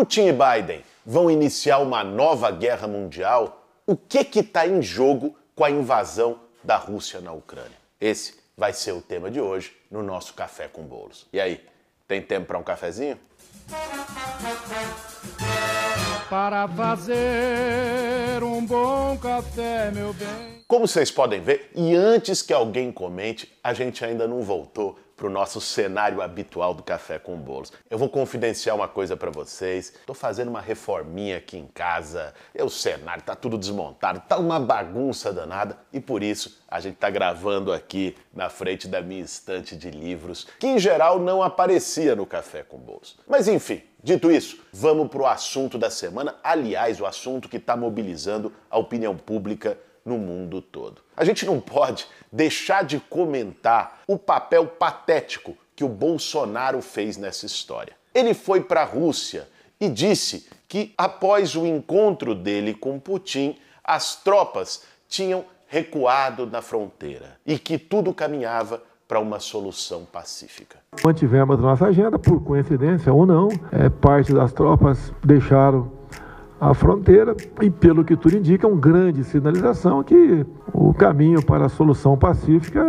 Putin e Biden vão iniciar uma nova guerra mundial? O que está em jogo com a invasão da Rússia na Ucrânia? Esse vai ser o tema de hoje no nosso Café com Bolos. E aí, tem tempo para um cafezinho? Para fazer um bom café, meu bem. Como vocês podem ver, e antes que alguém comente, a gente ainda não voltou para o nosso cenário habitual do café com bolos. Eu vou confidenciar uma coisa para vocês. Estou fazendo uma reforminha aqui em casa. É o cenário tá tudo desmontado, tá uma bagunça danada e por isso a gente está gravando aqui na frente da minha estante de livros, que em geral não aparecia no café com bolos. Mas enfim, Dito isso, vamos para o assunto da semana. Aliás, o assunto que está mobilizando a opinião pública no mundo todo. A gente não pode deixar de comentar o papel patético que o Bolsonaro fez nessa história. Ele foi para a Rússia e disse que após o encontro dele com Putin, as tropas tinham recuado na fronteira e que tudo caminhava para uma solução pacífica. Mantivemos nossa agenda, por coincidência ou não, é, parte das tropas deixaram a fronteira e, pelo que tudo indica, é uma grande sinalização que o caminho para a solução pacífica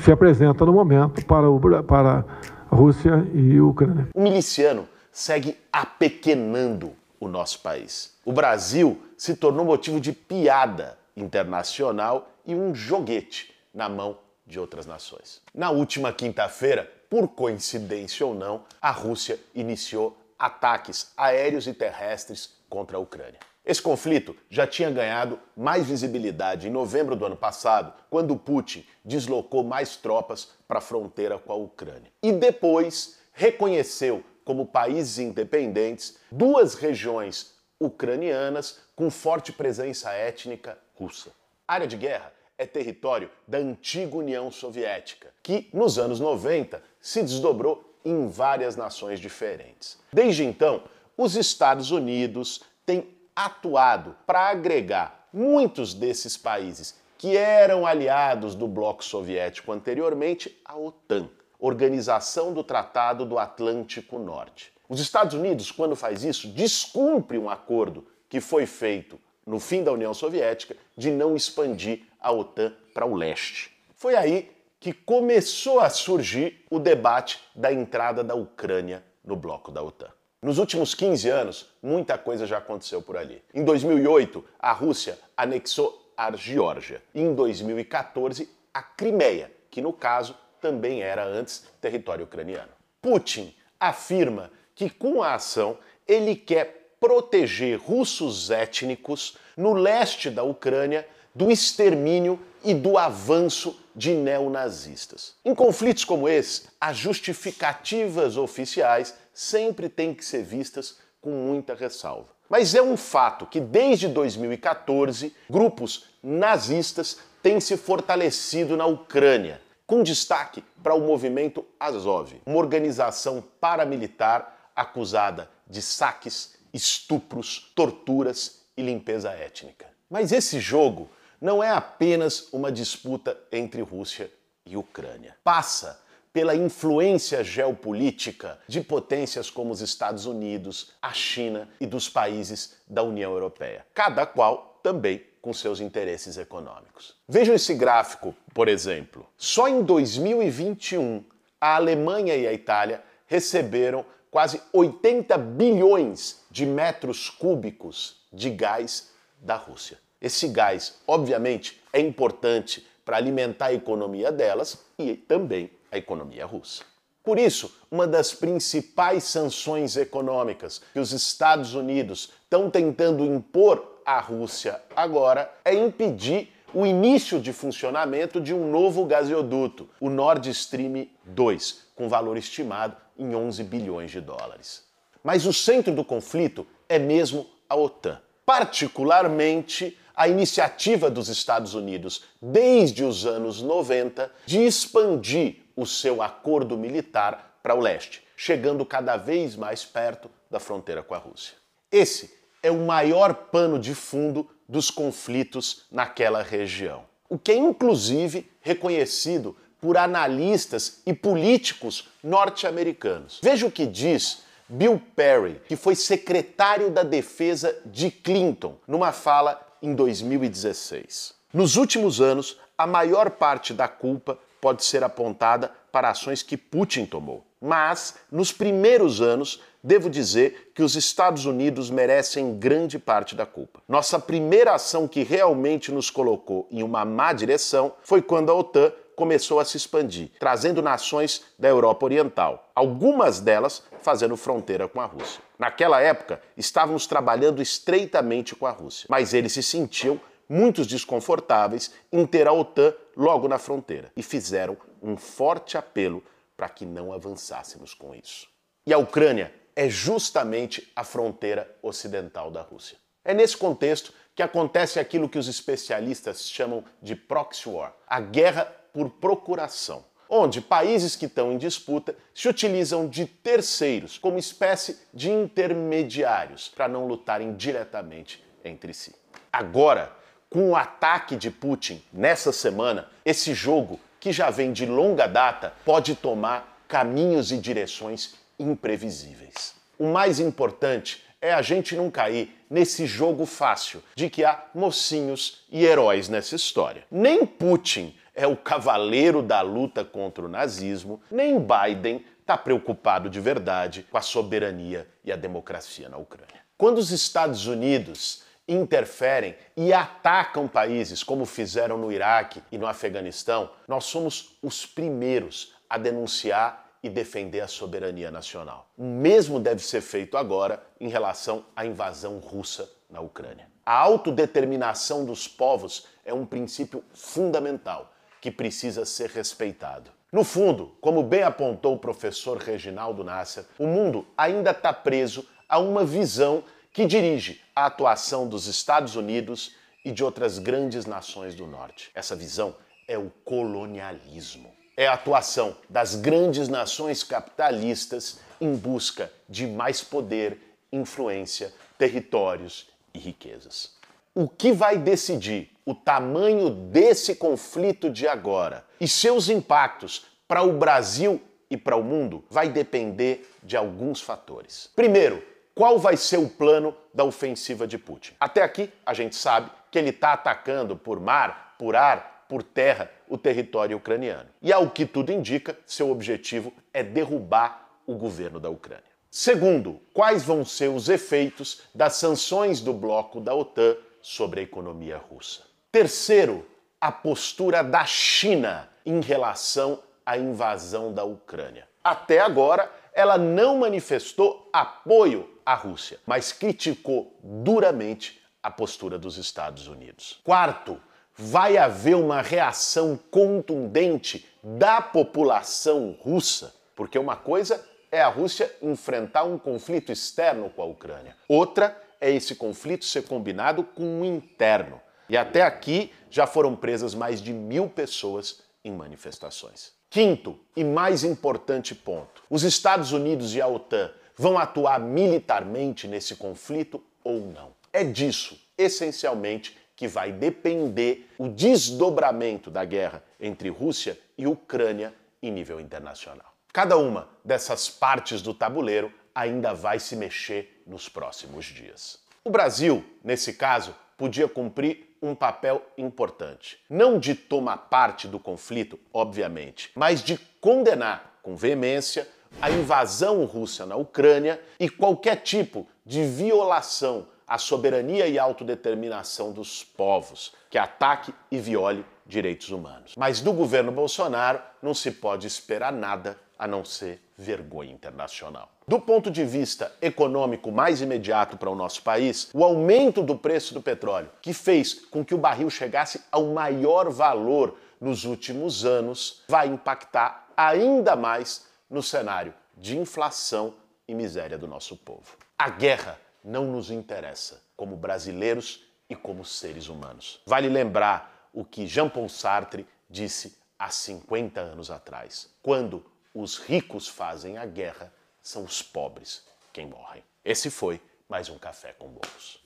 se apresenta no momento para, o, para a Rússia e a Ucrânia. O miliciano segue apequenando o nosso país. O Brasil se tornou motivo de piada internacional e um joguete na mão de outras nações. Na última quinta-feira, por coincidência ou não, a Rússia iniciou ataques aéreos e terrestres contra a Ucrânia. Esse conflito já tinha ganhado mais visibilidade em novembro do ano passado, quando Putin deslocou mais tropas para a fronteira com a Ucrânia. E depois reconheceu como países independentes duas regiões ucranianas com forte presença étnica russa. A área de guerra é território da antiga União Soviética, que nos anos 90 se desdobrou em várias nações diferentes. Desde então, os Estados Unidos têm atuado para agregar muitos desses países que eram aliados do bloco soviético anteriormente à OTAN, Organização do Tratado do Atlântico Norte. Os Estados Unidos, quando faz isso, descumpre um acordo que foi feito no fim da União Soviética de não expandir a OTAN para o leste. Foi aí que começou a surgir o debate da entrada da Ucrânia no bloco da OTAN. Nos últimos 15 anos, muita coisa já aconteceu por ali. Em 2008, a Rússia anexou a Geórgia. Em 2014, a Crimeia, que no caso também era antes território ucraniano. Putin afirma que com a ação ele quer proteger russos étnicos no leste da Ucrânia do extermínio e do avanço de neonazistas. Em conflitos como esse, as justificativas oficiais sempre têm que ser vistas com muita ressalva. Mas é um fato que desde 2014 grupos nazistas têm se fortalecido na Ucrânia, com destaque para o movimento Azov, uma organização paramilitar acusada de saques, estupros, torturas e limpeza étnica. Mas esse jogo não é apenas uma disputa entre Rússia e Ucrânia. Passa pela influência geopolítica de potências como os Estados Unidos, a China e dos países da União Europeia, cada qual também com seus interesses econômicos. Vejam esse gráfico, por exemplo. Só em 2021, a Alemanha e a Itália receberam quase 80 bilhões de metros cúbicos de gás da Rússia. Esse gás, obviamente, é importante para alimentar a economia delas e também a economia russa. Por isso, uma das principais sanções econômicas que os Estados Unidos estão tentando impor à Rússia agora é impedir o início de funcionamento de um novo gasoduto, o Nord Stream 2, com valor estimado em 11 bilhões de dólares. Mas o centro do conflito é mesmo a OTAN, particularmente a iniciativa dos Estados Unidos, desde os anos 90, de expandir o seu acordo militar para o leste, chegando cada vez mais perto da fronteira com a Rússia. Esse é o maior pano de fundo dos conflitos naquela região, o que é inclusive reconhecido por analistas e políticos norte-americanos. Veja o que diz Bill Perry, que foi secretário da Defesa de Clinton, numa fala em 2016. Nos últimos anos, a maior parte da culpa pode ser apontada para ações que Putin tomou. Mas, nos primeiros anos, devo dizer que os Estados Unidos merecem grande parte da culpa. Nossa primeira ação que realmente nos colocou em uma má direção foi quando a OTAN começou a se expandir, trazendo nações da Europa Oriental, algumas delas fazendo fronteira com a Rússia. Naquela época, estávamos trabalhando estreitamente com a Rússia, mas eles se sentiam muitos desconfortáveis em ter a OTAN logo na fronteira e fizeram um forte apelo para que não avançássemos com isso. E a Ucrânia é justamente a fronteira ocidental da Rússia. É nesse contexto que acontece aquilo que os especialistas chamam de proxy war, a guerra por procuração, onde países que estão em disputa se utilizam de terceiros como espécie de intermediários para não lutarem diretamente entre si. Agora, com o ataque de Putin nessa semana, esse jogo, que já vem de longa data, pode tomar caminhos e direções imprevisíveis. O mais importante é a gente não cair nesse jogo fácil de que há mocinhos e heróis nessa história. Nem Putin é o cavaleiro da luta contra o nazismo, nem Biden está preocupado de verdade com a soberania e a democracia na Ucrânia. Quando os Estados Unidos interferem e atacam países como fizeram no Iraque e no Afeganistão, nós somos os primeiros a denunciar e defender a soberania nacional. O mesmo deve ser feito agora em relação à invasão russa na Ucrânia. A autodeterminação dos povos é um princípio fundamental que precisa ser respeitado. No fundo, como bem apontou o professor Reginaldo Nasser, o mundo ainda está preso a uma visão que dirige a atuação dos Estados Unidos e de outras grandes nações do Norte. Essa visão é o colonialismo. É a atuação das grandes nações capitalistas em busca de mais poder, influência, territórios e riquezas. O que vai decidir o tamanho desse conflito de agora e seus impactos para o Brasil e para o mundo vai depender de alguns fatores. Primeiro, qual vai ser o plano da ofensiva de Putin. Até aqui, a gente sabe que ele está atacando por mar, por ar, por terra o território ucraniano. E ao que tudo indica, seu objetivo é derrubar o governo da Ucrânia. Segundo, quais vão ser os efeitos das sanções do bloco da OTAN sobre a economia russa? Terceiro, a postura da China em relação à invasão da Ucrânia. Até agora, ela não manifestou apoio à Rússia, mas criticou duramente a postura dos Estados Unidos. Quarto, vai haver uma reação contundente da população russa, porque uma coisa é a Rússia enfrentar um conflito externo com a Ucrânia, outra é esse conflito ser combinado com um interno. E até aqui já foram presas mais de mil pessoas em manifestações. Quinto e mais importante ponto: os Estados Unidos e a OTAN vão atuar militarmente nesse conflito ou não? É disso, essencialmente, que vai depender o desdobramento da guerra entre Rússia e Ucrânia em nível internacional. Cada uma dessas partes do tabuleiro ainda vai se mexer nos próximos dias. O Brasil, nesse caso, podia cumprir um papel importante. Não de tomar parte do conflito, obviamente, mas de condenar com veemência a invasão russa na Ucrânia e qualquer tipo de violação à soberania e autodeterminação dos povos, que ataque e viole direitos humanos. Mas do governo Bolsonaro não se pode esperar nada a não ser vergonha internacional. Do ponto de vista econômico mais imediato para o nosso país, o aumento do preço do petróleo, que fez com que o barril chegasse ao maior valor nos últimos anos, vai impactar ainda mais no cenário de inflação e miséria do nosso povo. A guerra não nos interessa como brasileiros e como seres humanos. Vale lembrar o que Jean-Paul Sartre disse há 50 anos atrás, quando os ricos fazem a guerra, são os pobres quem morrem. Esse foi mais um Café com Bolos.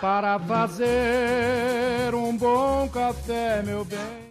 Para fazer um bom café, meu bem.